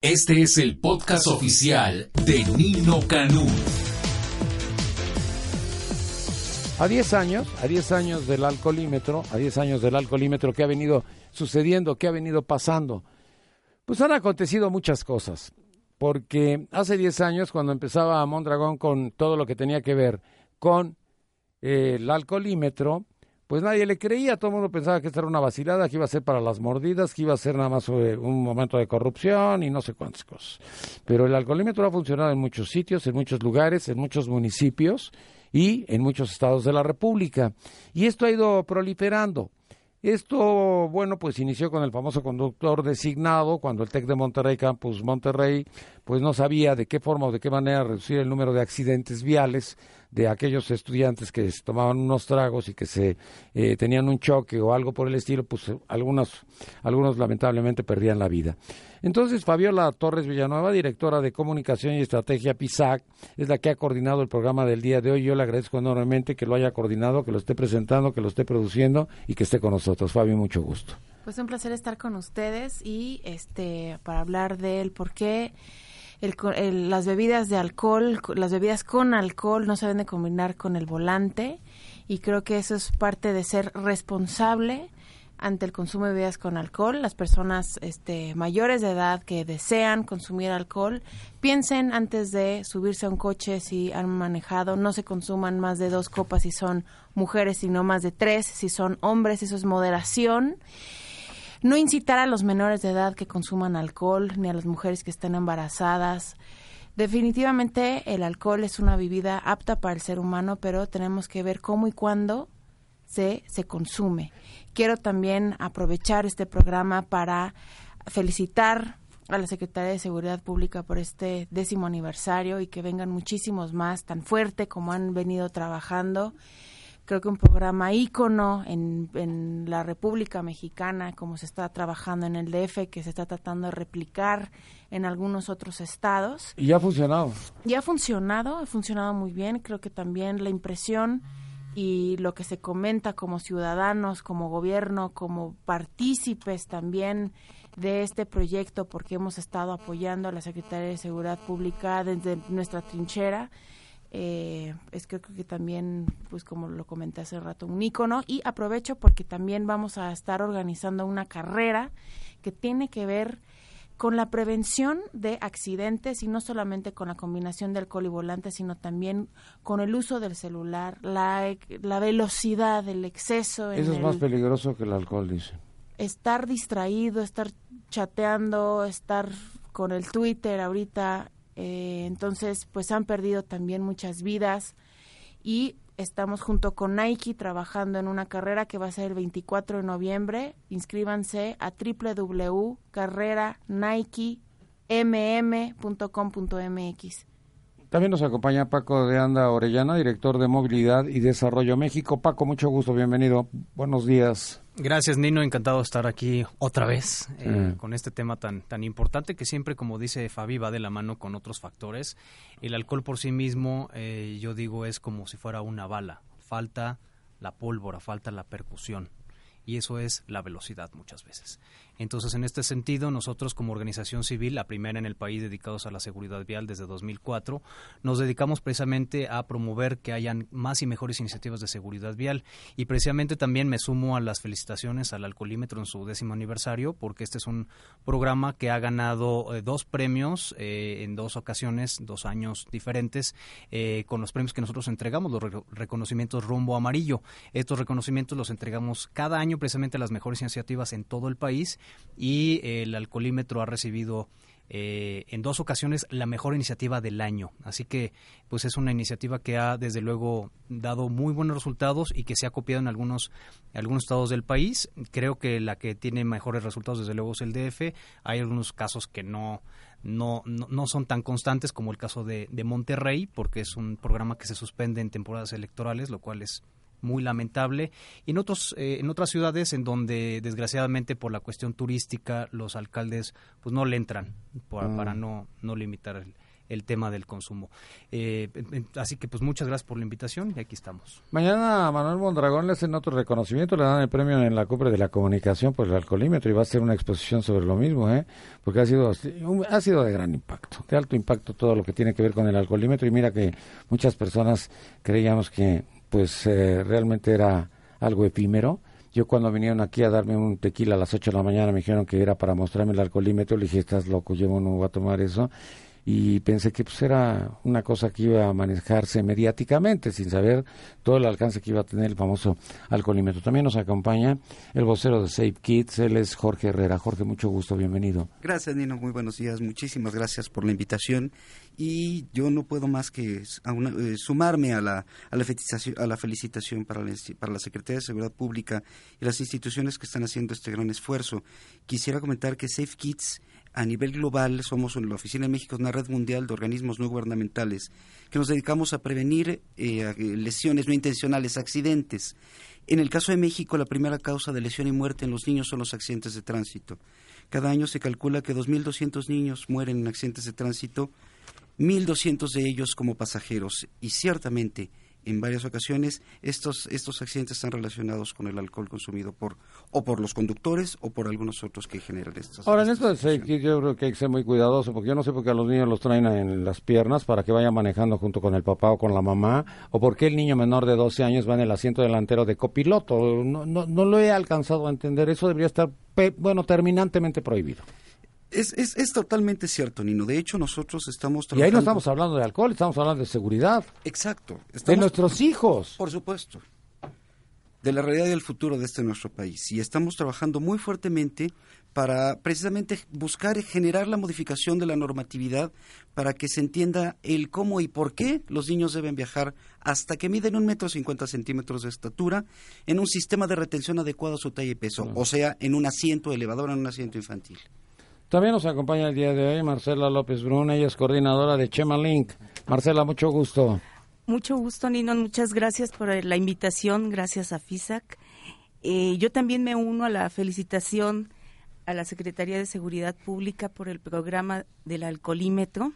Este es el podcast oficial de Nino Canú. A 10 años, a 10 años del alcoholímetro, a 10 años del alcoholímetro, ¿qué ha venido sucediendo? ¿Qué ha venido pasando? Pues han acontecido muchas cosas. Porque hace 10 años, cuando empezaba Mondragón con todo lo que tenía que ver con eh, el alcoholímetro, pues nadie le creía, todo el mundo pensaba que esta era una vacilada, que iba a ser para las mordidas, que iba a ser nada más un momento de corrupción y no sé cuántas cosas. Pero el alcoholímetro ha funcionado en muchos sitios, en muchos lugares, en muchos municipios y en muchos estados de la República. Y esto ha ido proliferando. Esto, bueno, pues inició con el famoso conductor designado, cuando el TEC de Monterrey, Campus Monterrey, pues no sabía de qué forma o de qué manera reducir el número de accidentes viales de aquellos estudiantes que tomaban unos tragos y que se eh, tenían un choque o algo por el estilo, pues algunos, algunos lamentablemente perdían la vida. Entonces, Fabiola Torres Villanueva, directora de Comunicación y Estrategia PISAC, es la que ha coordinado el programa del día de hoy. Yo le agradezco enormemente que lo haya coordinado, que lo esté presentando, que lo esté produciendo y que esté con nosotros. Fabio, mucho gusto. Pues un placer estar con ustedes y este para hablar del por qué las bebidas de alcohol, las bebidas con alcohol no se deben de combinar con el volante y creo que eso es parte de ser responsable ante el consumo de bebidas con alcohol. Las personas este, mayores de edad que desean consumir alcohol, piensen antes de subirse a un coche si han manejado, no se consuman más de dos copas si son mujeres, sino más de tres si son hombres, eso es moderación. No incitar a los menores de edad que consuman alcohol, ni a las mujeres que estén embarazadas. Definitivamente el alcohol es una bebida apta para el ser humano, pero tenemos que ver cómo y cuándo se, se consume. Quiero también aprovechar este programa para felicitar a la Secretaría de Seguridad Pública por este décimo aniversario y que vengan muchísimos más tan fuerte como han venido trabajando creo que un programa ícono en, en la República Mexicana, como se está trabajando en el DF, que se está tratando de replicar en algunos otros estados. Y ha funcionado. Y ha funcionado, ha funcionado muy bien. Creo que también la impresión y lo que se comenta como ciudadanos, como gobierno, como partícipes también de este proyecto, porque hemos estado apoyando a la Secretaría de Seguridad Pública desde nuestra trinchera, eh, es creo que también, pues como lo comenté hace rato, un ícono. Y aprovecho porque también vamos a estar organizando una carrera que tiene que ver con la prevención de accidentes y no solamente con la combinación de alcohol y volante, sino también con el uso del celular, la, la velocidad, el exceso. Eso es más peligroso que el alcohol, dice. Estar distraído, estar chateando, estar con el Twitter ahorita eh, entonces, pues han perdido también muchas vidas y estamos junto con Nike trabajando en una carrera que va a ser el 24 de noviembre. Inscríbanse a www.carreranikemm.com.mx. También nos acompaña Paco de Anda Orellana, director de Movilidad y Desarrollo México. Paco, mucho gusto, bienvenido. Buenos días. Gracias, Nino. Encantado de estar aquí otra vez eh, con este tema tan, tan importante que siempre, como dice Fabi, va de la mano con otros factores. El alcohol por sí mismo, eh, yo digo, es como si fuera una bala. Falta la pólvora, falta la percusión. Y eso es la velocidad muchas veces. Entonces, en este sentido, nosotros como organización civil, la primera en el país dedicados a la seguridad vial desde 2004, nos dedicamos precisamente a promover que hayan más y mejores iniciativas de seguridad vial y precisamente también me sumo a las felicitaciones al alcoholímetro en su décimo aniversario porque este es un programa que ha ganado eh, dos premios eh, en dos ocasiones, dos años diferentes, eh, con los premios que nosotros entregamos, los reconocimientos rumbo amarillo. Estos reconocimientos los entregamos cada año precisamente a las mejores iniciativas en todo el país y el alcoholímetro ha recibido eh, en dos ocasiones la mejor iniciativa del año. Así que pues es una iniciativa que ha desde luego dado muy buenos resultados y que se ha copiado en algunos, algunos estados del país. Creo que la que tiene mejores resultados desde luego es el DF. Hay algunos casos que no, no, no, son tan constantes como el caso de, de Monterrey, porque es un programa que se suspende en temporadas electorales, lo cual es muy lamentable. Y en, otros, eh, en otras ciudades en donde, desgraciadamente, por la cuestión turística, los alcaldes pues no le entran para, para mm. no, no limitar el, el tema del consumo. Eh, así que pues muchas gracias por la invitación y aquí estamos. Mañana a Manuel Mondragón le hacen otro reconocimiento, le dan el premio en la cumbre de la comunicación por el alcoholímetro y va a ser una exposición sobre lo mismo, ¿eh? porque ha sido, ha sido de gran impacto, de alto impacto todo lo que tiene que ver con el alcoholímetro y mira que muchas personas creíamos que pues eh, realmente era algo efímero. Yo cuando vinieron aquí a darme un tequila a las 8 de la mañana me dijeron que era para mostrarme el alcoholímetro, le dije, estás loco, yo no voy a tomar eso y pensé que pues era una cosa que iba a manejarse mediáticamente sin saber todo el alcance que iba a tener el famoso alcoholímetro. También nos acompaña el vocero de Safe Kids, él es Jorge Herrera. Jorge, mucho gusto, bienvenido. Gracias, Nino, muy buenos días. Muchísimas gracias por la invitación y yo no puedo más que eh, sumarme a la, a la, felicitación, a la felicitación para para la Secretaría de Seguridad Pública y las instituciones que están haciendo este gran esfuerzo. Quisiera comentar que Safe Kids a nivel global somos en la Oficina de México una red mundial de organismos no gubernamentales que nos dedicamos a prevenir eh, lesiones no intencionales, accidentes. En el caso de México, la primera causa de lesión y muerte en los niños son los accidentes de tránsito. Cada año se calcula que 2.200 niños mueren en accidentes de tránsito, 1.200 de ellos como pasajeros. Y ciertamente, en varias ocasiones estos, estos accidentes están relacionados con el alcohol consumido por o por los conductores o por algunos otros que generan estas. Ahora, en esto yo creo que hay que ser muy cuidadoso porque yo no sé por qué a los niños los traen en las piernas para que vayan manejando junto con el papá o con la mamá o por qué el niño menor de 12 años va en el asiento delantero de copiloto. No, no, no lo he alcanzado a entender. Eso debería estar, bueno, terminantemente prohibido. Es, es, es, totalmente cierto, Nino. De hecho, nosotros estamos trabajando... Y ahí no estamos hablando de alcohol, estamos hablando de seguridad. Exacto. De nuestros hijos. Por supuesto. De la realidad y del futuro de este nuestro país. Y estamos trabajando muy fuertemente para precisamente buscar y generar la modificación de la normatividad para que se entienda el cómo y por qué los niños deben viajar hasta que miden un metro cincuenta centímetros de estatura en un sistema de retención adecuado a su talla y peso, o sea, en un asiento elevador, en un asiento infantil. También nos acompaña el día de hoy Marcela López Bruna, ella es coordinadora de Chema Link. Marcela, mucho gusto. Mucho gusto, Nino. Muchas gracias por la invitación. Gracias a FISAC. Eh, yo también me uno a la felicitación a la Secretaría de Seguridad Pública por el programa del alcoholímetro,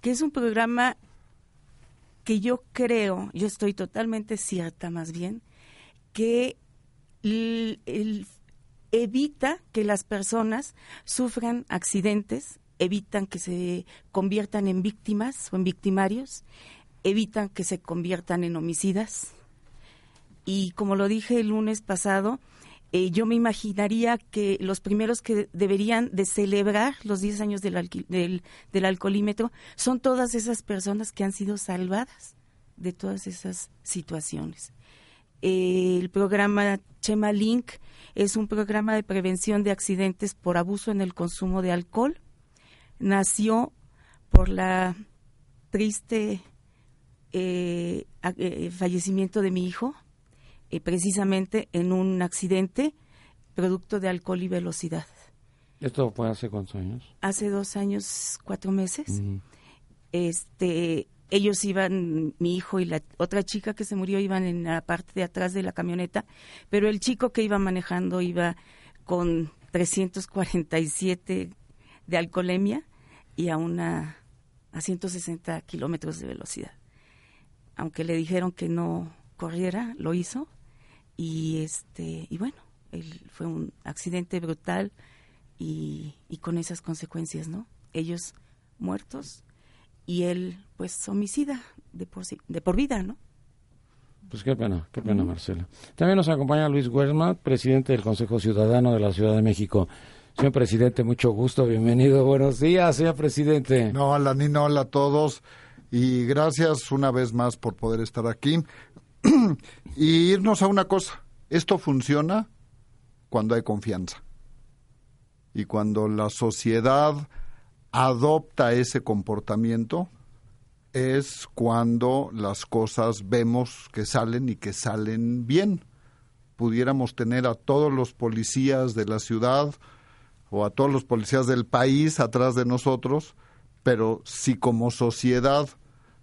que es un programa que yo creo, yo estoy totalmente cierta más bien, que el, el evita que las personas sufran accidentes, evitan que se conviertan en víctimas o en victimarios, evitan que se conviertan en homicidas. Y como lo dije el lunes pasado, eh, yo me imaginaría que los primeros que deberían de celebrar los 10 años del, del, alcoholímetro son todas esas personas que han sido salvadas de todas esas situaciones. El programa Chema Link es un programa de prevención de accidentes por abuso en el consumo de alcohol. Nació por la triste eh, eh, fallecimiento de mi hijo, eh, precisamente en un accidente producto de alcohol y velocidad. ¿Esto fue hace cuántos años? Hace dos años, cuatro meses. Este, ellos iban, mi hijo y la otra chica que se murió iban en la parte de atrás de la camioneta, pero el chico que iba manejando iba con 347 de alcoholemia y a una a 160 kilómetros de velocidad. Aunque le dijeron que no corriera, lo hizo y este y bueno, fue un accidente brutal y, y con esas consecuencias, ¿no? Ellos muertos y él pues homicida de por, de por vida, ¿no? Pues qué pena, qué pena, Marcela. También nos acompaña Luis Huerma, presidente del Consejo Ciudadano de la Ciudad de México. Señor presidente, mucho gusto, bienvenido. Buenos días, señor presidente. No, hola Nino, hola a todos. Y gracias una vez más por poder estar aquí. y irnos a una cosa. Esto funciona cuando hay confianza. Y cuando la sociedad adopta ese comportamiento es cuando las cosas vemos que salen y que salen bien. Pudiéramos tener a todos los policías de la ciudad o a todos los policías del país atrás de nosotros, pero si como sociedad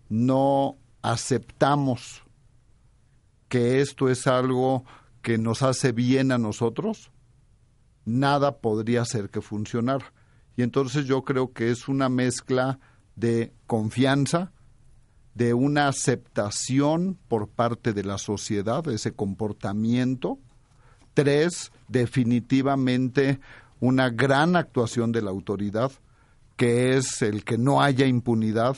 no aceptamos que esto es algo que nos hace bien a nosotros, nada podría hacer que funcionara. Y entonces yo creo que es una mezcla de confianza, de una aceptación por parte de la sociedad, de ese comportamiento. Tres, definitivamente una gran actuación de la autoridad, que es el que no haya impunidad,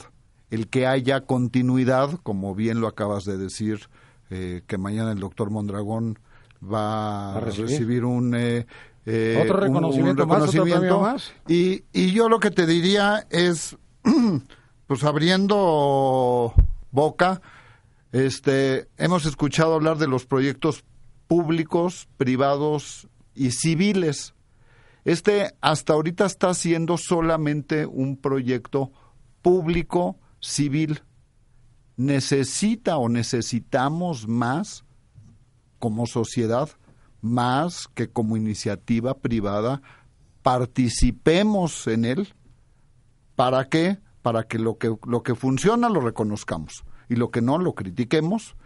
el que haya continuidad, como bien lo acabas de decir, eh, que mañana el doctor Mondragón va a recibir, un, eh, eh, otro reconocimiento, más, Y, y yo lo que te diría es, pues abriendo boca, este, hemos escuchado hablar de los proyectos públicos, privados y civiles. Este hasta ahorita está siendo solamente un proyecto público civil. Necesita o necesitamos más como sociedad más que como iniciativa privada participemos en él. ¿Para qué? Para que lo que, lo que funciona lo reconozcamos y lo que no lo critiquemos.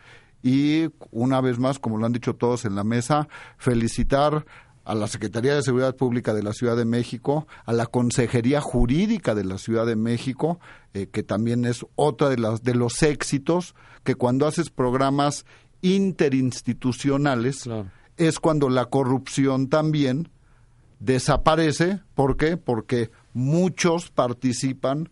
Y una vez más, como lo han dicho todos en la mesa, felicitar a la Secretaría de Seguridad Pública de la Ciudad de México, a la Consejería Jurídica de la Ciudad de México, eh, que también es otra de, las, de los éxitos, que cuando haces programas interinstitucionales, es cuando la corrupción también desaparece. ¿Por qué? Porque muchos participan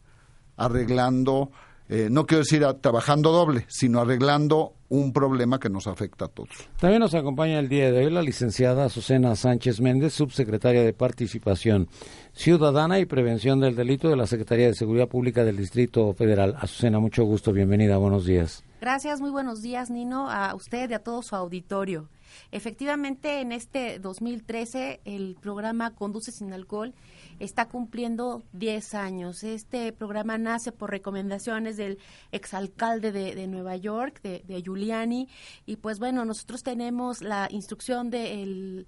arreglando, eh, no quiero decir trabajando doble, sino arreglando un problema que nos afecta a todos. También nos acompaña el día de hoy la licenciada Azucena Sánchez Méndez, subsecretaria de Participación Ciudadana y Prevención del Delito de la Secretaría de Seguridad Pública del Distrito Federal. Azucena, mucho gusto, bienvenida, buenos días. Gracias, muy buenos días, Nino, a usted y a todo su auditorio. Efectivamente, en este 2013 el programa Conduce sin alcohol está cumpliendo 10 años. Este programa nace por recomendaciones del exalcalde de, de Nueva York, de, de, Giuliani, y pues bueno, nosotros tenemos la instrucción del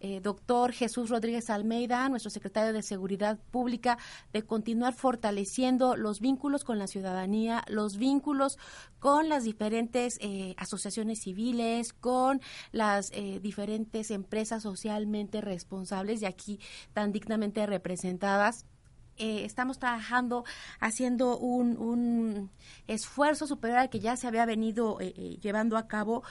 eh, doctor Jesús Rodríguez Almeida, nuestro secretario de Seguridad Pública, de continuar fortaleciendo los vínculos con la ciudadanía, los vínculos con las diferentes eh, asociaciones civiles, con las eh, diferentes empresas socialmente responsables y aquí tan dignamente representadas eh, estamos trabajando haciendo un, un, esfuerzo superior al que ya se había venido eh, eh, llevando a cabo.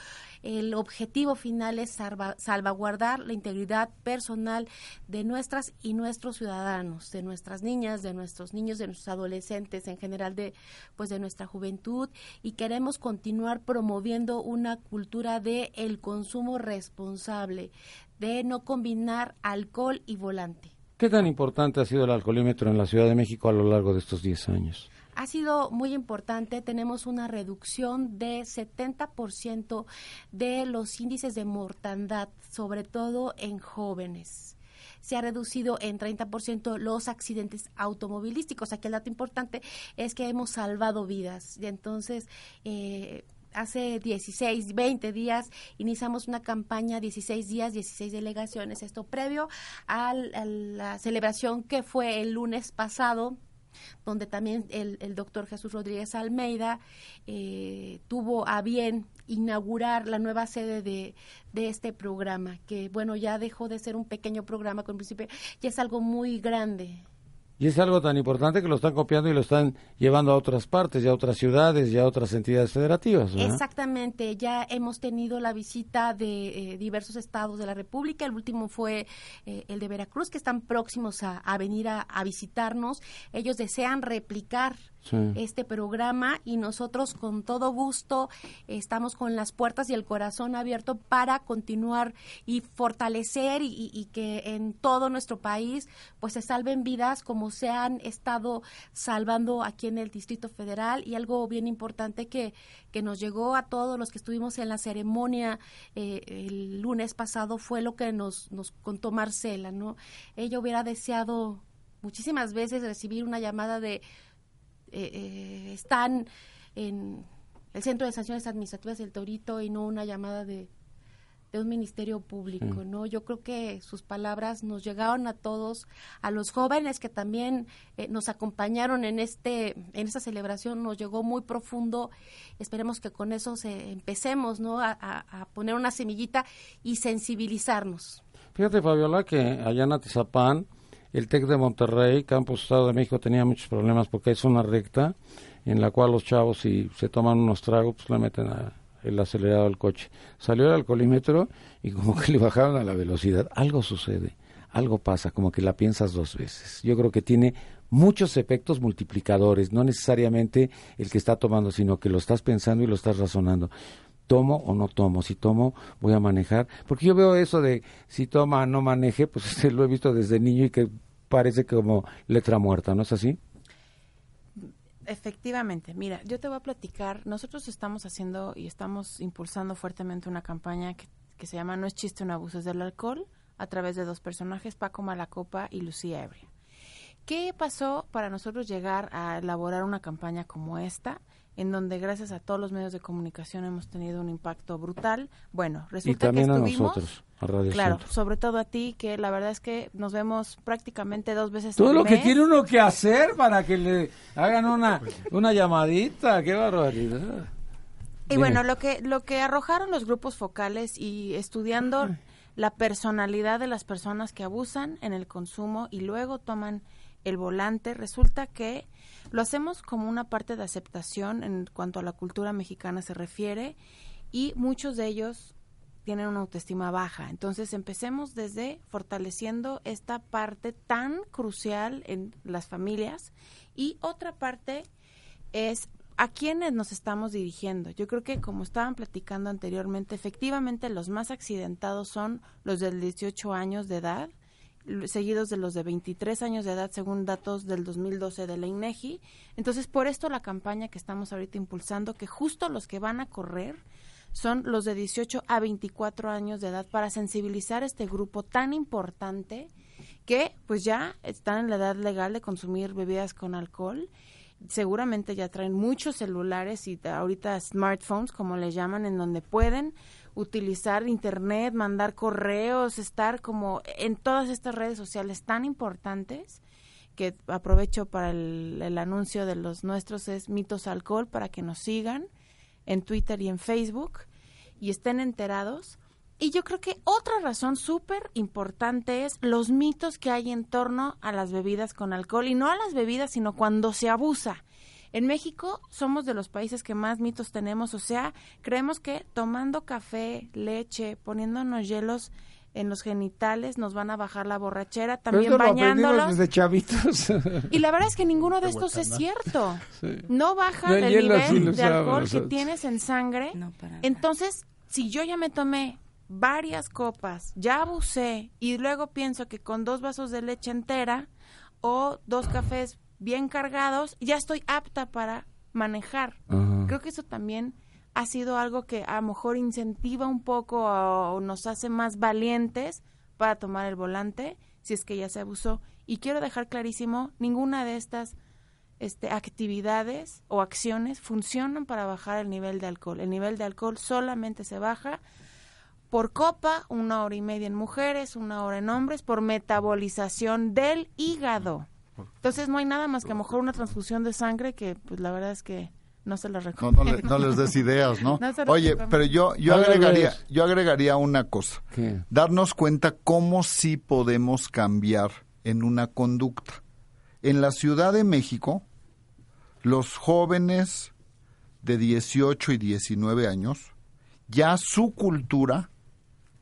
El objetivo final es salvaguardar la integridad personal de nuestras y nuestros ciudadanos, de nuestras niñas, de nuestros niños, de nuestros adolescentes, en general de pues de nuestra juventud y queremos continuar promoviendo una cultura de el consumo responsable, de no combinar alcohol y volante. ¿Qué tan importante ha sido el alcoholímetro en la Ciudad de México a lo largo de estos 10 años? ha sido muy importante. Tenemos una reducción de 70% de los índices de mortandad, sobre todo en jóvenes. Se ha reducido en 30% los accidentes automovilísticos. Aquí el dato importante es que hemos salvado vidas. Y entonces, eh, hace 16, 20 días iniciamos una campaña, 16 días, 16 delegaciones, esto previo a, la celebración que fue el lunes pasado donde también el, doctor Jesús Rodríguez Almeida eh, tuvo a bien inaugurar la nueva sede de, de, este programa, que bueno, ya dejó de ser un pequeño programa con principio, ya es algo muy grande. Y es algo tan importante que lo están copiando y lo están llevando a otras partes, y a otras ciudades, y a otras entidades federativas. Exactamente, ya hemos tenido la visita de eh, diversos estados de la República, el último fue eh, el de Veracruz, que están próximos a, venir a, a visitarnos. Ellos desean replicar este programa y nosotros con todo gusto estamos con las puertas y el corazón abierto para continuar y fortalecer y, que en todo nuestro país pues se salven vidas como se han estado salvando aquí en el Distrito Federal y algo bien importante que, que nos llegó a todos los que estuvimos en la ceremonia eh, el lunes pasado fue lo que nos, nos contó Marcela, ¿no? Ella hubiera deseado muchísimas veces recibir una llamada de eh, eh, están en el Centro de Sanciones Administrativas del Torito y no una llamada de, de un ministerio público, ¿no? Yo creo que sus palabras nos llegaron a todos, a los jóvenes que también eh, nos acompañaron en este en esta celebración, nos llegó muy profundo. Esperemos que con eso se, empecemos, ¿no? A, a, poner una semillita y sensibilizarnos. Fíjate, Fabiola, que allá en Atizapán, el TEC de Monterrey, Campus Estado de México, tenía muchos problemas porque es una recta en la cual los chavos, si se toman unos tragos, pues le meten a el acelerado del coche. Salió el alcoholímetro y como que le bajaron a la velocidad. Algo sucede, algo pasa, como que la piensas dos veces. Yo creo que tiene muchos efectos multiplicadores, no necesariamente el que está tomando, sino que lo estás pensando y lo estás razonando. ¿Tomo o no tomo? Si tomo, voy a manejar. Porque yo veo eso de si toma, no maneje, pues lo he visto desde niño y que parece como letra muerta, ¿no es así? Efectivamente, mira, yo te voy a platicar, nosotros estamos haciendo y estamos impulsando fuertemente una campaña que, que se llama No es chiste un abuso, del alcohol, a través de dos personajes, Paco Malacopa y Lucía Ebria. ¿Qué pasó para nosotros llegar a elaborar una campaña como esta? En donde gracias a todos los medios de comunicación hemos tenido un impacto brutal. Bueno, resulta que estuvimos, a nosotros, a Radio claro, sobre todo a ti, que la verdad es que nos vemos prácticamente dos veces Todo lo que tiene uno que hacer para que le hagan una, una llamadita, qué barbaridad. Y bueno, lo que, lo que arrojaron los grupos focales y estudiando la personalidad de las personas que abusan en el consumo y luego toman el volante, resulta que lo hacemos como una parte de aceptación en cuanto a la cultura mexicana se refiere y muchos de ellos tienen una autoestima baja. Entonces empecemos desde fortaleciendo esta parte tan crucial en las familias y otra parte es a quiénes nos estamos dirigiendo. Yo creo que como estaban platicando anteriormente, efectivamente los más accidentados son los de 18 años de edad seguidos de los de 23 años de edad, según datos del 2012 de la INEGI. Entonces, por esto la campaña que estamos ahorita impulsando, que justo los que van a correr son los de 18 a 24 años de edad para sensibilizar este grupo tan importante que pues ya están en la edad legal de consumir bebidas con alcohol. Seguramente ya traen muchos celulares y ahorita smartphones, como le llaman, en donde pueden utilizar internet, mandar correos, estar como en todas estas redes sociales tan importantes que aprovecho para el, anuncio de los nuestros es Mitos Alcohol para que nos sigan en Twitter y en Facebook y estén enterados. Y yo creo que otra razón súper importante es los mitos que hay en torno a las bebidas con alcohol y no a las bebidas, sino cuando se abusa. En México somos de los países que más mitos tenemos, o sea, creemos que tomando café, leche, poniéndonos hielos en los genitales nos van a bajar la borrachera, también bañándolos. desde chavitos. Y la verdad es que ninguno de estos es cierto. No baja el nivel de alcohol que tienes en sangre. Entonces, si yo ya me tomé varias copas, ya abusé y luego pienso que con dos vasos de leche entera o dos cafés bien cargados, ya estoy apta para manejar. Creo que eso también ha sido algo que a lo mejor incentiva un poco o nos hace más valientes para tomar el volante si es que ya se abusó. Y quiero dejar clarísimo, ninguna de estas este, actividades o acciones funcionan para bajar el nivel de alcohol. El nivel de alcohol solamente se baja por copa, una hora y media en mujeres, una hora en hombres, por metabolización del hígado. Entonces no hay nada más que a lo mejor una transfusión de sangre que pues la verdad es que no se la recomiendo. No, les des ideas, ¿no? Oye, pero yo, yo agregaría, yo agregaría una cosa. Darnos cuenta cómo sí podemos cambiar en una conducta. En la Ciudad de México, los jóvenes de 18 y 19 años, ya su cultura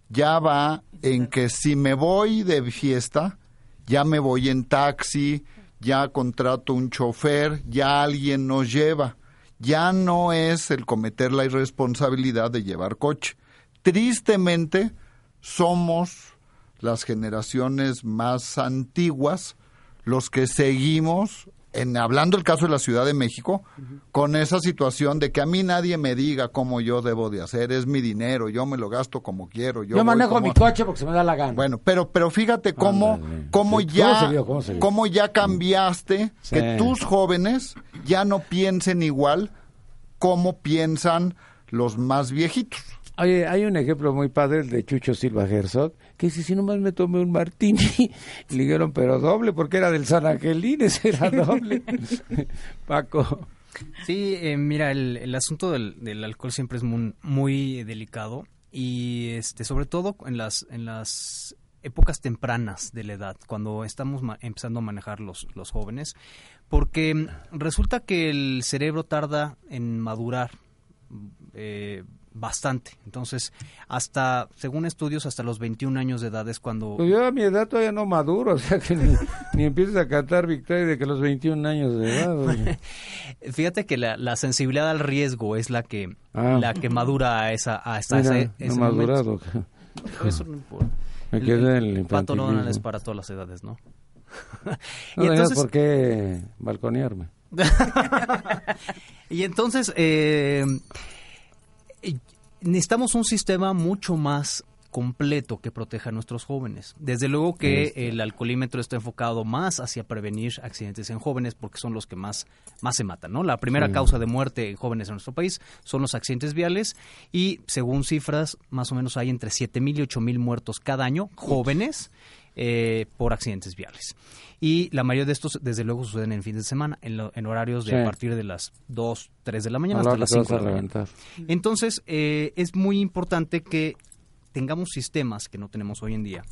ya va en que si me voy de fiesta, ya me voy en taxi, ya contrato un chofer, ya alguien nos lleva. Ya no es el cometer la irresponsabilidad de llevar coche. Tristemente, somos las generaciones más antiguas los que seguimos en hablando el caso de la Ciudad de México, con esa situación de que a mí nadie me diga cómo yo debo de hacer, es mi dinero, yo me lo gasto como quiero. Yo, Yo, manejo como- mi coche porque se me da la gana. Bueno, pero pero fíjate cómo Ándale. cómo Sí, ya ¿cómo vio? ¿Cómo ya cambiaste Sí. que tus jóvenes ya no piensen igual como piensan los más viejitos. Oye, hay un ejemplo muy padre, el de Chucho Silva Herzog, que dice, si nomás me tomé un martini, le dijeron, pero doble, porque era del San Angelín, ese era doble. Paco. Sí, eh, mira, el, el asunto del, del alcohol siempre es muy, muy delicado y este, sobre todo en las, en las épocas tempranas de la edad, cuando estamos ma- empezando a manejar los, los jóvenes, porque resulta que el cerebro tarda en madurar eh, bastante. Entonces, hasta, según estudios, hasta los 21 años de edad es cuando... Pues yo a mi edad todavía no maduro, o sea que ni, ni empieces a cantar victoria de que los 21 años de edad. oye. Fíjate que la, la sensibilidad al riesgo es la que, Ah. la que madura a esa, hasta Mira, ese, no ese momento. madurado. Eso no importa. Me quedé en el Pato infantilismo. es para todas las edades, ¿no? No tenías por qué balconearme. y entonces, eh, necesitamos un sistema mucho más completo que proteja a nuestros jóvenes. Desde luego que el alcoholímetro está enfocado más hacia prevenir accidentes en jóvenes porque son los que más, más se matan, ¿no? La primera Sí. causa de muerte en jóvenes en nuestro país son los accidentes viales y según cifras, más o menos hay entre 7 mil y 8 mil muertos cada año, jóvenes, eh, por accidentes viales. Y la mayoría de estos, desde luego, suceden en fines de semana, en, lo- en horarios de Sí. a partir de las 2, 3 de la mañana hasta las te vas 5 de la mañana. Entonces, eh, es muy importante que tengamos sistemas que no tenemos hoy en día,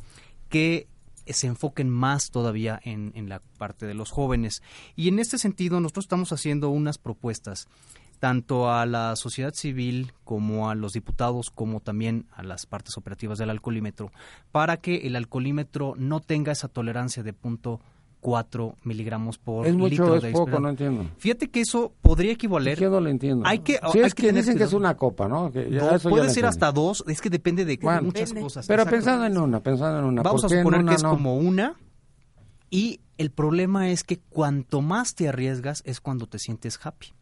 que se enfoquen más todavía en, en la parte de los jóvenes. Y en este sentido, nosotros estamos haciendo unas propuestas tanto a la sociedad civil como a los diputados, como también a las partes operativas del alcoholímetro, para que el alcoholímetro no tenga esa tolerancia de punto 4 miligramos por Es mucho, litro es de poco, no entiendo. Hay que eso podría equivaler. Yo no lo entiendo. Hay que, hay es que tener dicen que es una copa, ¿no? Que ya Dos, eso ya puede ser hasta dos, es que depende de Bueno, muchas cosas. Pero Exacto. pensando en una, pensando en una. Vamos a ¿por qué en suponer una que es no? como una y el problema es que cuanto más te arriesgas es cuando te sientes happy,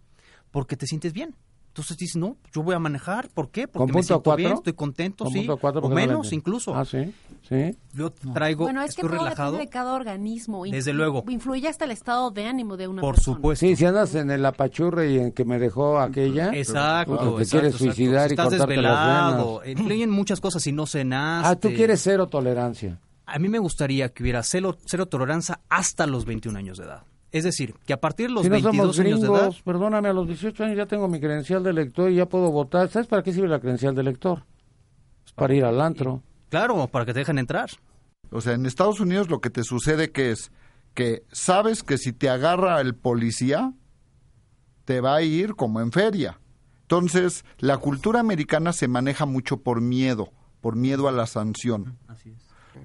porque te sientes bien. Entonces dices, no, yo voy a manejar, ¿por qué? Porque ¿Con me punto siento cuatro? bien, estoy contento, ¿Con sí, punto cuatro? o no menos entiendo. incluso. Ah, sí, sí. Yo traigo, Bueno, es que todo relajado. depende de cada organismo. Desde luego. Influye hasta el estado de ánimo de una Por persona. supuesto. Sí, si andas en el apachurre y en que me dejó aquella. Exacto, Porque te exacto, quieres exacto. suicidar Si y estás cortarte desvelado, las venas. influyen muchas cosas si no cenaste. Ah, tú quieres cero tolerancia. A mí me gustaría que hubiera cero, cero tolerancia hasta los 21 años de edad. Es decir, que a partir de los si no 22 somos años de edad... perdóname, a los 18 años ya tengo mi credencial de lector y ya puedo votar. ¿Sabes para qué sirve la credencial de lector? Es para ir al antro. Claro, para que te dejen entrar. O sea, en Estados Unidos lo que te sucede que es que sabes que si te agarra el policía, te va a ir como en feria. Entonces, la cultura americana se maneja mucho por miedo, por miedo a la sanción.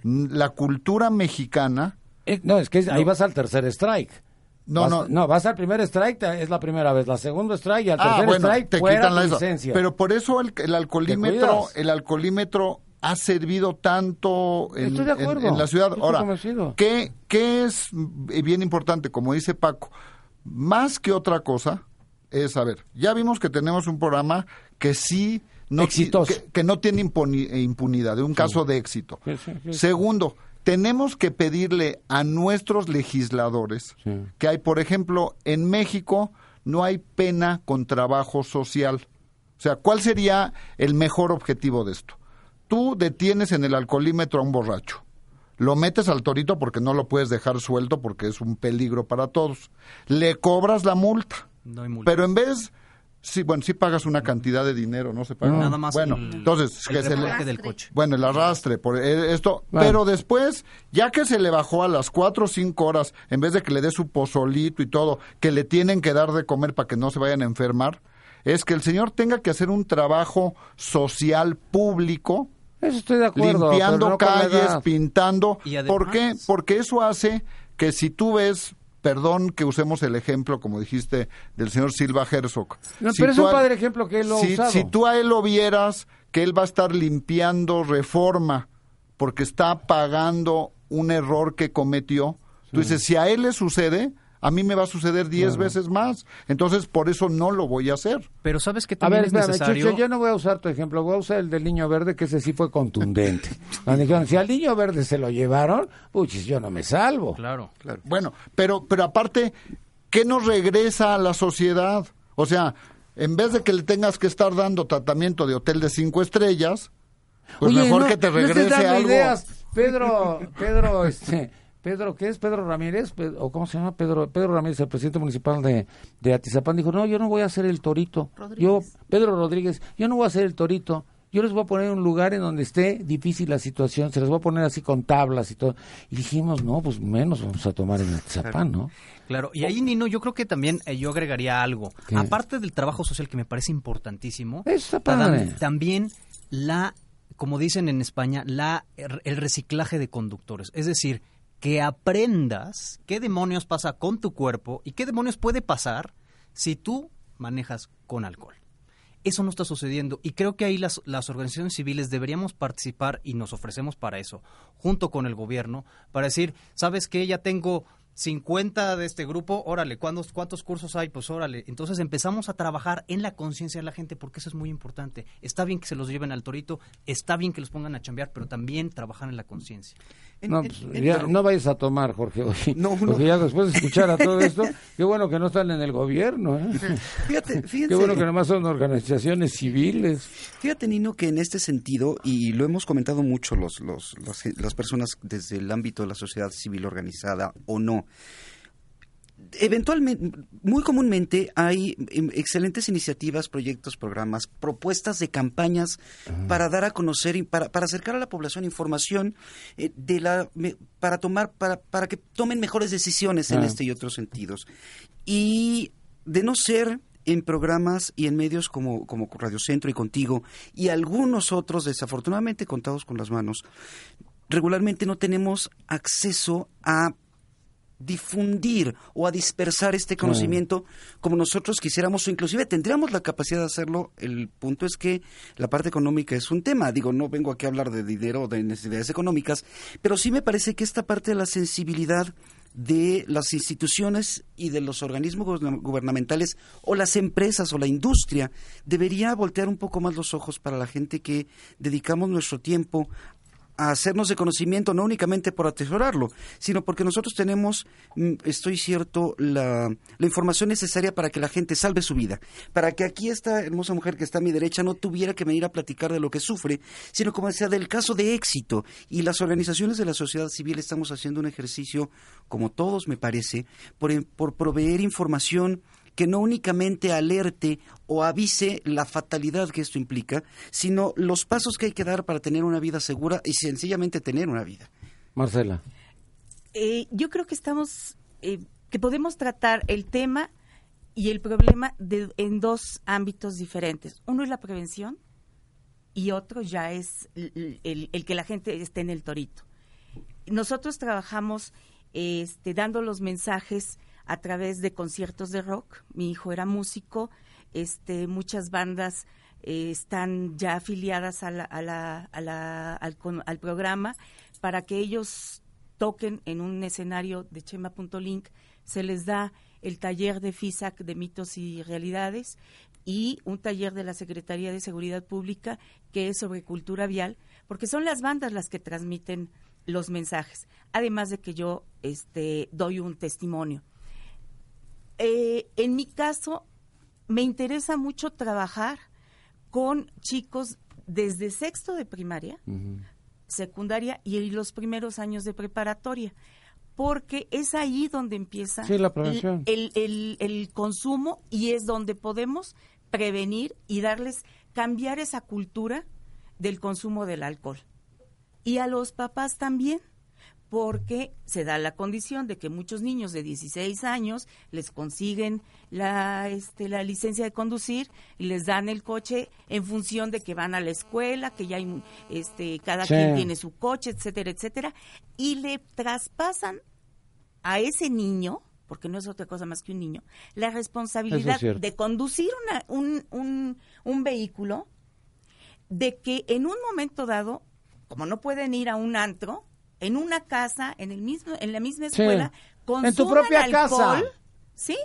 La cultura mexicana, Eh, no, es que ahí vas al tercer strike. No, Vas- no, No, vas al primer strike, es la primera vez. La segunda strike y al Ah, tercer bueno, strike te fuera quitan la licencia. Pero por eso el, el alcoholímetro, el alcoholímetro ha servido tanto en, Estoy de en- acuerdo. en la ciudad. Estoy Ahora, convencido. ¿qué, ¿qué es bien importante? Como dice Paco, más que otra cosa, es, a ver, ya vimos que tenemos un programa que sí... No. Que, que no tiene impuni- impunidad, de un caso de éxito. Sí, sí. Segundo, tenemos que pedirle a nuestros legisladores Sí. que hay, por ejemplo, en México no hay pena con trabajo social. O sea, ¿cuál sería el mejor objetivo de esto? Tú detienes en el alcoholímetro a un borracho. Lo metes al torito porque no lo puedes dejar suelto porque es un peligro para todos. Le cobras la multa. No hay multa. Pero en vez, sí, bueno, sí pagas una cantidad de dinero, ¿no se paga? Nada más Bueno, el- entonces, el que se le- remolque del coche. bueno, el arrastre, por eh, esto, Bueno. pero después, ya que se le bajó a las cuatro o cinco horas, en vez de que le dé su pozolito y todo, que le tienen que dar de comer para que no se vayan a enfermar, es que el señor tenga que hacer un trabajo social público, Eso estoy de acuerdo. limpiando no calles, pintando. Y además- ¿Por qué? Porque eso hace que si tú ves, perdón que usemos el ejemplo, como dijiste, del señor Silva Herzog. No, Si pero es un a- padre ejemplo que él lo ha si, usado. si tú a él lo vieras, que él va a estar limpiando reforma porque está pagando un error que cometió, tú dices, si a él le sucede, a mí me va a suceder diez veces más. Entonces, por eso no lo voy a hacer. Pero sabes que A también ver, es espérame, necesario... Chucho, yo no voy a usar tu ejemplo, voy a usar el del niño verde, que ese sí fue contundente. Cuando dijeron, si al niño verde se lo llevaron, puchis, yo no me salvo. Claro. Bueno, pero, pero aparte, ¿qué nos regresa a la sociedad? O sea, en vez de que le tengas que estar dando tratamiento de hotel de cinco estrellas, pues Oye, mejor no- que te no regrese dando algo. ideas. Pedro, Pedro, este, Pedro, ¿qué es? Pedro Ramírez, o cómo se llama? Pedro, Pedro Ramírez, el presidente municipal de, de Atizapán, dijo, no, yo no voy a hacer el torito. Yo, Pedro Rodríguez, yo no voy a hacer el torito. Yo les voy a poner un lugar en donde esté difícil la situación, se les voy a poner así con tablas y todo. Y dijimos, no, pues menos vamos a tomar en Atizapán, ¿no? Claro, y ahí Nino, yo creo que también eh, yo agregaría algo. ¿Qué? Aparte del trabajo social que me parece importantísimo, Eso padre. también la, como dicen en España, la el reciclaje de conductores. Es decir, que aprendas qué demonios pasa con tu cuerpo y qué demonios puede pasar si tú manejas con alcohol. Eso no está sucediendo y creo que ahí las, las organizaciones civiles deberíamos participar y nos ofrecemos para eso, junto con el gobierno, para decir, ¿sabes qué? Ya tengo 50 de este grupo, órale, ¿cuántos, ¿cuántos cursos hay? Pues órale. Entonces empezamos a trabajar en la conciencia de la gente porque eso es muy importante. Está bien que se los lleven al torito, está bien que los pongan a chambear, pero también trabajar en la conciencia. No, pues, ya, no vayas a tomar, Jorge, hoy. No, no. Porque ya después de escuchar a todo esto, qué bueno que no están en el gobierno, ¿eh? Fíjate, fíjense, Qué bueno que nomás son organizaciones civiles. fíjate, Nino, que en este sentido, y lo hemos comentado mucho los, los, las personas desde el ámbito de la sociedad civil organizada o no, eventualmente, muy comúnmente hay em, excelentes iniciativas, proyectos, programas, propuestas de campañas para dar a conocer y para, para acercar a la población información eh, de la para tomar para, para que tomen mejores decisiones en Ah. este y otros sentidos. Y de no ser en programas y en medios como, como Radio Centro y Contigo y algunos otros, desafortunadamente contados con las manos, regularmente no tenemos acceso a difundir o a dispersar este conocimiento como nosotros quisiéramos o inclusive tendríamos la capacidad de hacerlo. El punto es que la parte económica es un tema. Digo, no vengo aquí a hablar de dinero o de necesidades económicas, pero sí me parece que esta parte de la sensibilidad de las instituciones y de los organismos gubern- gubernamentales o las empresas o la industria debería voltear un poco más los ojos para la gente que dedicamos nuestro tiempo a hacernos de conocimiento, no únicamente por atesorarlo, sino porque nosotros tenemos, mm, estoy cierto, la, información necesaria para que la gente salve su vida, para que aquí esta hermosa mujer que está a mi derecha no tuviera que venir a platicar de lo que sufre, sino como decía, del caso de éxito. Y las organizaciones de la sociedad civil estamos haciendo un ejercicio, como todos me parece, por, por proveer información que no únicamente alerte o avise la fatalidad que esto implica, sino los pasos que hay que dar para tener una vida segura y sencillamente tener una vida. Marcela. Eh, yo creo que estamos, eh, que podemos tratar el tema y el problema de- en dos ámbitos diferentes. Uno es la prevención y otro ya es el, el- el que la gente esté en el torito. Nosotros trabajamos este, dando los mensajes a través de conciertos de rock. Mi hijo era músico, este, muchas bandas eh, están ya afiliadas a la- a la- a la- al, al programa para que ellos toquen en un escenario de Chema.link. Se les da el taller de FISAC de mitos y realidades y un taller de la Secretaría de Seguridad Pública que es sobre cultura vial, porque son las bandas las que transmiten los mensajes, además de que yo este, doy un testimonio. Eh, en mi caso, me interesa mucho trabajar con chicos desde sexto de primaria, secundaria y los primeros años de preparatoria, porque es ahí donde empieza Sí, la prevención. el, el- el consumo y es donde podemos prevenir y darles, cambiar esa cultura del consumo del alcohol. Y a los papás también, porque se da la condición de que muchos niños de 16 años les consiguen la, este, la licencia de conducir y les dan el coche en función de que van a la escuela, que ya hay, este, cada Sí. quien tiene su coche, etcétera, etcétera, y le traspasan a ese niño, porque no es otra cosa más que un niño, la responsabilidad es de conducir una- un, un, un vehículo, de que en un momento dado, como no pueden ir a un antro, en una casa, en el mismo, en la misma escuela, consuman En tu propia alcohol, casa. ¿sí?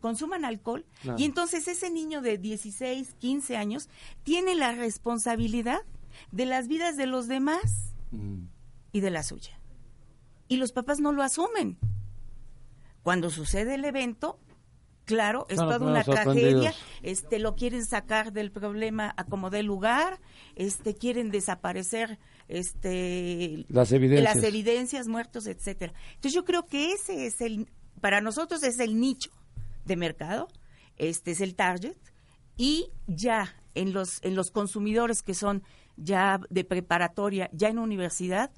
Consuman alcohol y entonces ese niño de 16, 15 años tiene la responsabilidad de las vidas de los demás Mm. y de la suya. Y los papás no lo asumen. Cuando sucede el evento, claro, es toda una tragedia, este lo quieren sacar del problema a como dé lugar, este quieren desaparecer este Las evidencias. las evidencias, muertos, etcétera. Entonces yo creo que ese es el para nosotros es el nicho de mercado, este es el target y ya en los en los consumidores que son ya de preparatoria, ya en universidad,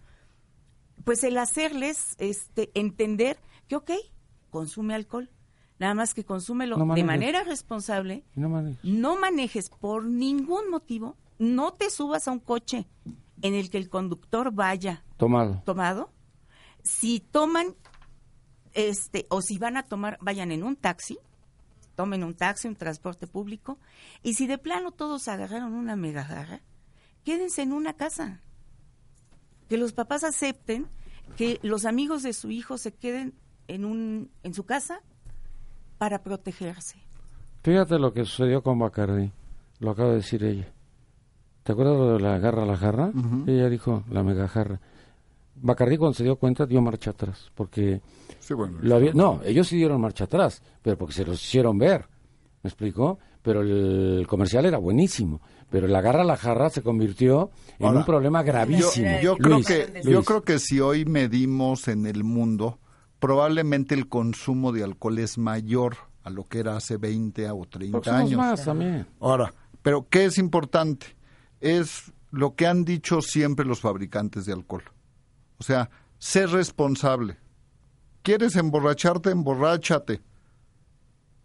pues el hacerles este entender que ok, consume alcohol, nada más que consúmelo No de manera responsable, no manejes por ningún motivo, no te subas a un coche en el que el conductor vaya Tomado. tomado. Si toman, este, o si van a tomar, vayan en un taxi, tomen un taxi, un transporte público, y si de plano todos agarraron una megajarra, quédense en una casa. Que los papás acepten que los amigos de su hijo se queden en un, en su casa para protegerse. Fíjate lo que sucedió con Bacardi. Lo acaba de decir ella. ¿Te acuerdas lo de la garra a la jarra? Ella dijo la mega jarra. Bacardi cuando se dio cuenta dio marcha atrás. Porque Sí, bueno. lo había- no, ellos sí dieron marcha atrás, pero porque se los hicieron ver. ¿Me explicó? Pero el comercial era buenísimo. Pero la garra a la jarra se convirtió en Ahora, un problema gravísimo. yo creo Luis, que, Luis. yo creo que si hoy medimos en el mundo, probablemente el consumo de alcohol es mayor a lo que era hace 20 o 30 Porque somos años. más también. Ahora, pero ¿qué es importante? Es lo que han dicho siempre los fabricantes de alcohol. O sea, ser responsable. ¿Quieres emborracharte? Emborráchate.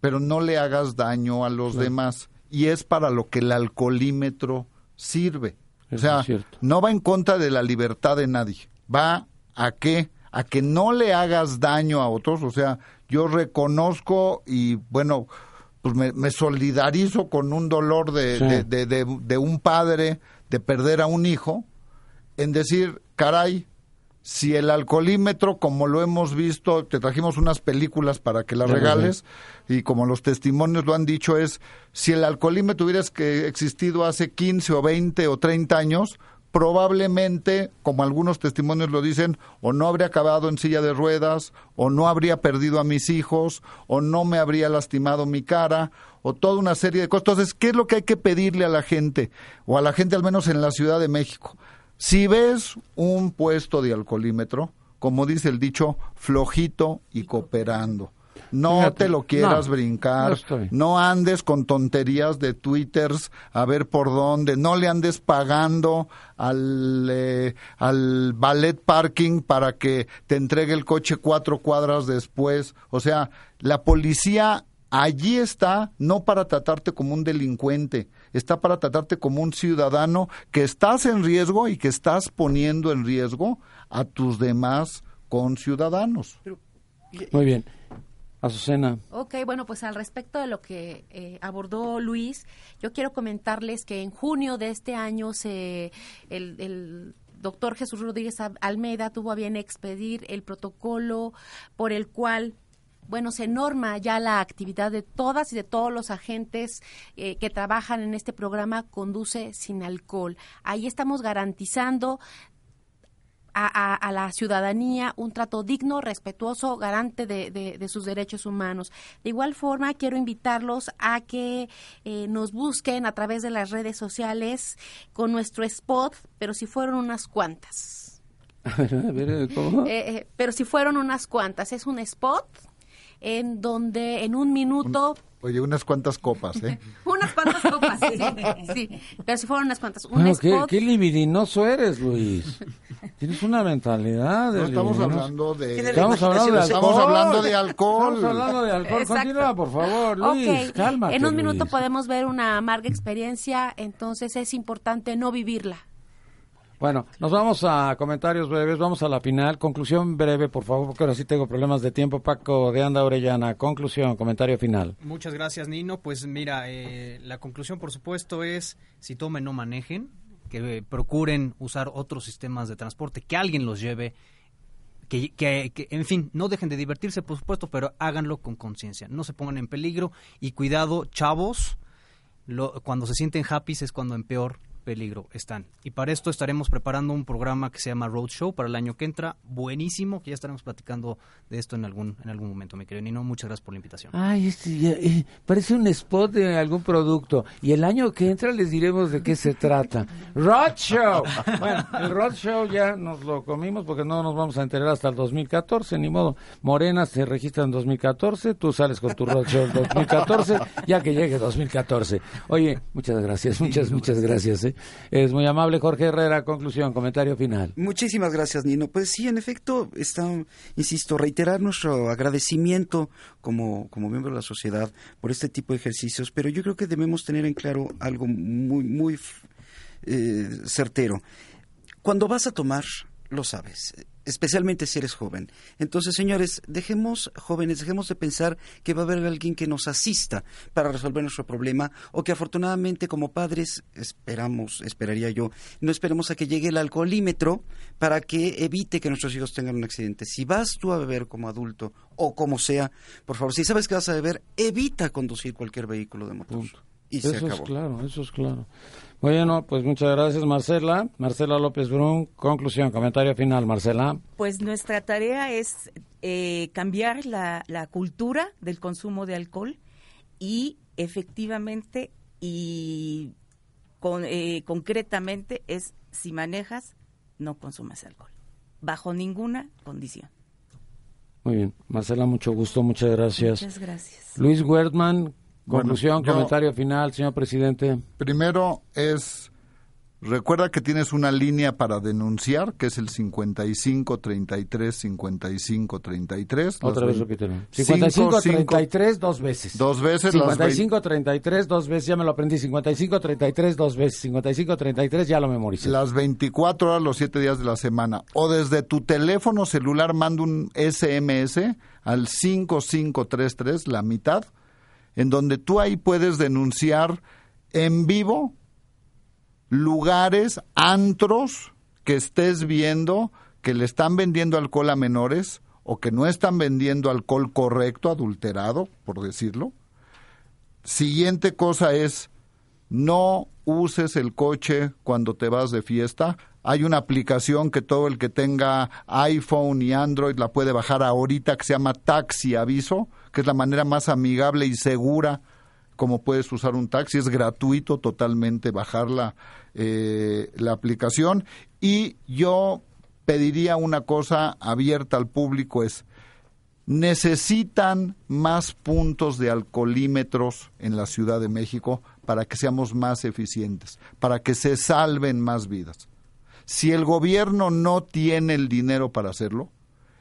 Pero no le hagas daño a los demás. Y es para lo que el alcoholímetro sirve. o sea, no va en contra de la libertad de nadie. Va a qué? A que no le hagas daño a otros. O sea, yo reconozco y bueno, pues me, me solidarizo con un dolor de, Sí. de, de- de- de un padre de perder a un hijo en decir, caray, si el alcoholímetro, como lo hemos visto, te trajimos unas películas para que las regales, y como los testimonios lo han dicho, es, si el alcoholímetro hubiera existido hace 15 o 20 o 30 años, probablemente, como algunos testimonios lo dicen, o no habría acabado en silla de ruedas, o no habría perdido a mis hijos, o no me habría lastimado mi cara, o toda una serie de cosas. Entonces, ¿qué es lo que hay que pedirle a la gente, o a la gente al menos en la Ciudad de México? Si ves un puesto de alcoholímetro, como dice el dicho, flojito y cooperando. No Fíjate, te lo quieras no, brincar, no andes con tonterías de twitters a ver por dónde, no le andes pagando al, eh, al ballet parking para que te entregue el coche cuatro cuadras después. O sea, la policía allí está no para tratarte como un delincuente, está para tratarte como un ciudadano que estás en riesgo y que estás poniendo en riesgo a tus demás conciudadanos. Muy bien. Azucena. Ok, bueno, pues al respecto de lo que eh, abordó Luis, yo quiero comentarles que en junio de este año se el, doctor Jesús Rodríguez Al- Almeida tuvo a bien expedir el protocolo por el cual bueno, se norma ya la actividad de todas y de todos los agentes eh, que trabajan en este programa Conduce sin alcohol. Ahí estamos garantizando a, a- a la ciudadanía un trato digno, respetuoso, garante de, de- de sus derechos humanos. De igual forma, quiero invitarlos a que eh, nos busquen a través de las redes sociales con nuestro spot, pero si fueron unas cuantas. A ver, a ver, ¿cómo? Eh, eh, pero si fueron unas cuantas, es un spot en donde en un minuto Oye, unas cuantas copas, ¿eh? unas cuantas copas, sí, sí, pero si fueron unas cuantas, un Bueno, qué, spot qué libidinoso eres, Luis. Tienes una mentalidad. de No estamos libidinoso. hablando de... Estamos hablando de alcohol. Estamos hablando de alcohol. Estamos hablando de alcohol. Exacto. Continúa, por favor, Luis. Ok, Cálmate, En un minuto Luis. podemos ver una amarga experiencia, entonces es importante no vivirla. Bueno, nos vamos a comentarios breves, vamos a la final. Conclusión breve, por favor, porque ahora sí tengo problemas de tiempo. Paco de Anda Orellana, conclusión, comentario final. Muchas gracias, Nino. Pues mira, eh, la conclusión, por supuesto, es si tomen, no manejen, que eh, procuren usar otros sistemas de transporte, que alguien los lleve que, en fin, no dejen de divertirse, por supuesto, pero háganlo con conciencia. No se pongan en peligro y cuidado, chavos, lo, cuando se sienten happy es cuando en peor peligro están. Y para esto estaremos preparando un programa que se llama Roadshow para el año que entra, buenísimo, que ya estaremos platicando de esto en algún en algún momento, mi querido Nino. Muchas gracias por la invitación. Ay, este, eh, parece un spot de algún producto. Y el año que entra les diremos de qué se trata. Roadshow. Bueno, el Roadshow ya nos lo comimos porque no nos vamos a enterar hasta el 2014, ni modo. Morena se registra en 2014, tú sales con tu Roadshow en 2014, ya que llegue 2014. Oye, muchas gracias, muchas, muchas gracias. ¿eh? Es muy amable Jorge Herrera. Conclusión, comentario final. Muchísimas gracias, Nino. Pues sí, en efecto, está, insisto, reiterar nuestro agradecimiento como, como miembro de la sociedad por este tipo de ejercicios, pero yo creo que debemos tener en claro algo muy, muy eh, certero. Cuando vas a tomar, lo sabes especialmente si eres joven. Entonces, señores, dejemos, jóvenes, dejemos de pensar que va a haber alguien que nos asista para resolver nuestro problema o que afortunadamente como padres esperamos, esperaría yo, no esperemos a que llegue el alcoholímetro para que evite que nuestros hijos tengan un accidente. Si vas tú a beber como adulto o como sea, por favor, si sabes que vas a beber, evita conducir cualquier vehículo de motor. Y eso se acabó. es claro, eso es claro. Bueno, pues muchas gracias, Marcela. Marcela López Brun, conclusión, comentario final, Marcela. Pues nuestra tarea es eh, cambiar la, la, cultura del consumo de alcohol y efectivamente y con, eh, concretamente es si manejas, no consumas alcohol, bajo ninguna condición. Muy bien, Marcela, mucho gusto, muchas gracias. Muchas gracias. Luis Wertman, Conclusión, bueno, yo, comentario final, señor presidente. Primero es, recuerda que tienes una línea para denunciar, que es el 55 33 55 33. Otra vez repítelo. 55 33 dos veces. Dos veces. 55 33 dos veces, ya me lo aprendí. 55 33 dos veces. 55 33 ya lo memoricé. Las 24 horas, los 7 días de la semana. O desde tu teléfono celular manda un SMS al 5533, la mitad en donde tú ahí puedes denunciar en vivo lugares, antros que estés viendo que le están vendiendo alcohol a menores o que no están vendiendo alcohol correcto, adulterado, por decirlo. Siguiente cosa es, no uses el coche cuando te vas de fiesta. Hay una aplicación que todo el que tenga iPhone y Android la puede bajar ahorita que se llama Taxi Aviso que es la manera más amigable y segura como puedes usar un taxi. Es gratuito totalmente bajar la, eh, la aplicación. Y yo pediría una cosa abierta al público es, necesitan más puntos de alcoholímetros en la Ciudad de México para que seamos más eficientes, para que se salven más vidas. Si el gobierno no tiene el dinero para hacerlo,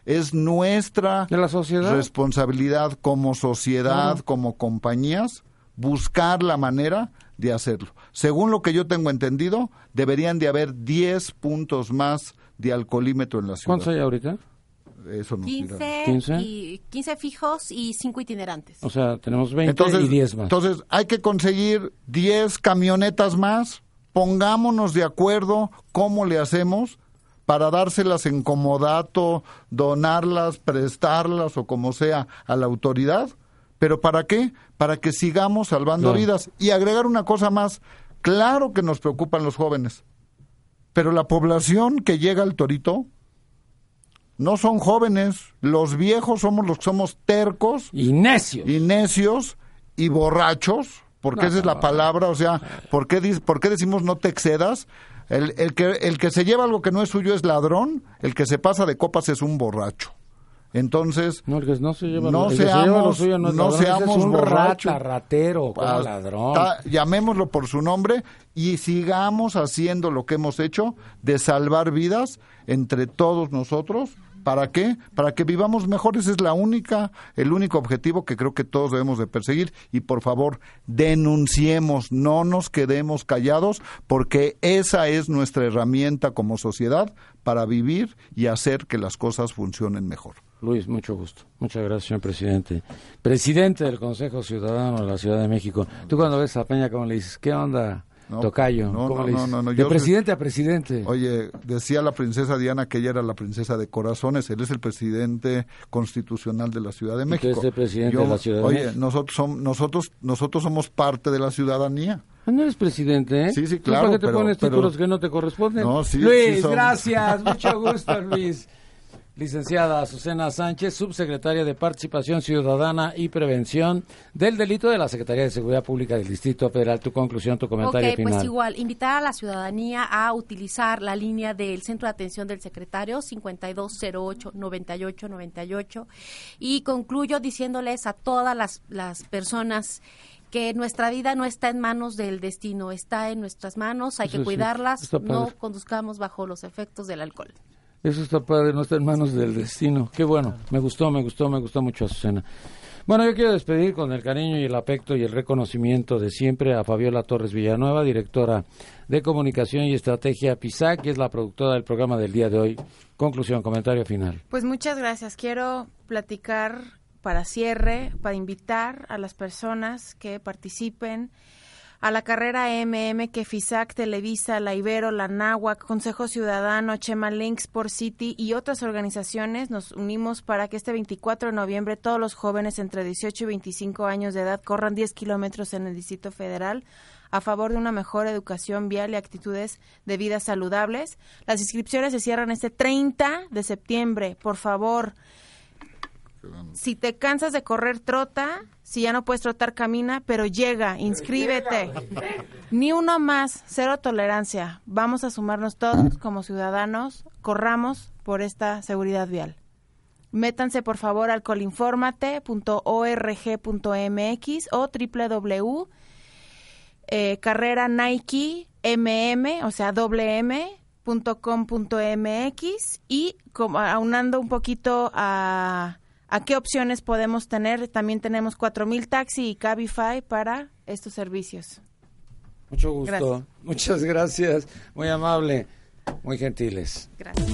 es nuestra responsabilidad como sociedad, como compañías, buscar la manera de hacerlo. Según lo que yo tengo entendido, deberían de haber 10 puntos más de alcoholímetro en la ciudad. ¿Cuántos hay ahorita? Eso no 15, 15. Y 15 fijos y 5 itinerantes. O sea, tenemos 20 entonces, y 10 más. Entonces, hay que conseguir 10 camionetas más. Pongámonos de acuerdo cómo le hacemos para dárselas en comodato, donarlas, prestarlas o como sea a la autoridad. ¿Pero para qué? Para que sigamos salvando vidas. Y agregar una cosa más, claro que nos preocupan los jóvenes, pero la población que llega al torito no son jóvenes, los viejos somos los que somos tercos y necios. Y necios y borrachos, porque no, esa es la palabra, o sea, ¿por qué, ¿por qué decimos no te excedas? El, el, que, el que se lleva algo que no es suyo es ladrón, el que se pasa de copas es un borracho. Entonces, no, el que no se lleva, no el seamos, se lleva lo suyo no, es no ladrón, seamos es un borrachos. Rata, ratero, como ladrón. Ta, llamémoslo por su nombre y sigamos haciendo lo que hemos hecho de salvar vidas entre todos nosotros. ¿Para qué? Para que vivamos mejor. Ese es la única, el único objetivo que creo que todos debemos de perseguir. Y por favor, denunciemos, no nos quedemos callados, porque esa es nuestra herramienta como sociedad para vivir y hacer que las cosas funcionen mejor. Luis, mucho gusto. Muchas gracias, señor presidente. Presidente del Consejo Ciudadano de la Ciudad de México. Tú cuando ves a Peña, ¿cómo le dices? ¿Qué onda? Tocayo. No, ¿cómo no, le no, no, no, De yo- presidente a presidente. Oye, decía la princesa Diana que ella era la princesa de corazones, él es el presidente constitucional de la Ciudad de México. eres el presidente Yo- de la Ciudad de oye, México. nosotros, som- nosotros, nosotros somos parte de la ciudadanía. Ah, No eres presidente, ¿eh? Sí, sí, ¿Tú claro, ¿Por qué te pero- pones pero- títulos que no te corresponden? No, sí, Luis, sí son- gracias. Mucho gusto, Luis. Licenciada Azucena Sánchez, subsecretaria de Participación Ciudadana y Prevención del Delito de la Secretaría de Seguridad Pública del Distrito Federal. Tu conclusión, tu comentario ok, final. pues igual, invitar a la ciudadanía a utilizar la línea del Centro de Atención del Secretario 5208-9898 y concluyo diciéndoles a todas las, las personas que nuestra vida no está en manos del destino, está en nuestras manos, hay que sí, cuidarlas, no conduzcamos bajo los efectos del alcohol. Eso está padre, no está en manos del destino. Qué bueno, me gustó, me gustó, me gustó mucho Azucena. Bueno, yo quiero despedir con el cariño y el afecto y el reconocimiento de siempre a Fabiola Torres Villanueva, directora de Comunicación y Estrategia PISAC, que es la productora del programa del día de hoy. Conclusión, comentario final. Pues muchas gracias. Quiero platicar para cierre, para invitar a las personas que participen a la carrera MM que FISAC, Televisa, La Ibero, La Náhuac, Consejo Ciudadano, Chema Links, Sport City y otras organizaciones nos unimos para que este 24 de noviembre todos los jóvenes entre 18 y 25 años de edad corran 10 kilómetros en el Distrito Federal a favor de una mejor educación vial y actitudes de vida saludables. Las inscripciones se cierran este 30 de septiembre. Por favor, si te cansas de correr, trota. Si ya no puedes trotar, camina, pero llega, inscríbete. Ni uno más, cero tolerancia. Vamos a sumarnos todos como ciudadanos, corramos por esta seguridad vial. Métanse por favor al colinformate.org.mx o www eh, carrera Nike MM, o sea, doble M, punto com punto MX y como, aunando un poquito a, a qué opciones podemos tener, también tenemos 4000 taxi y Cabify para estos servicios. Mucho gusto. Gracias. Muchas gracias. Muy amable. Muy gentiles. Gracias.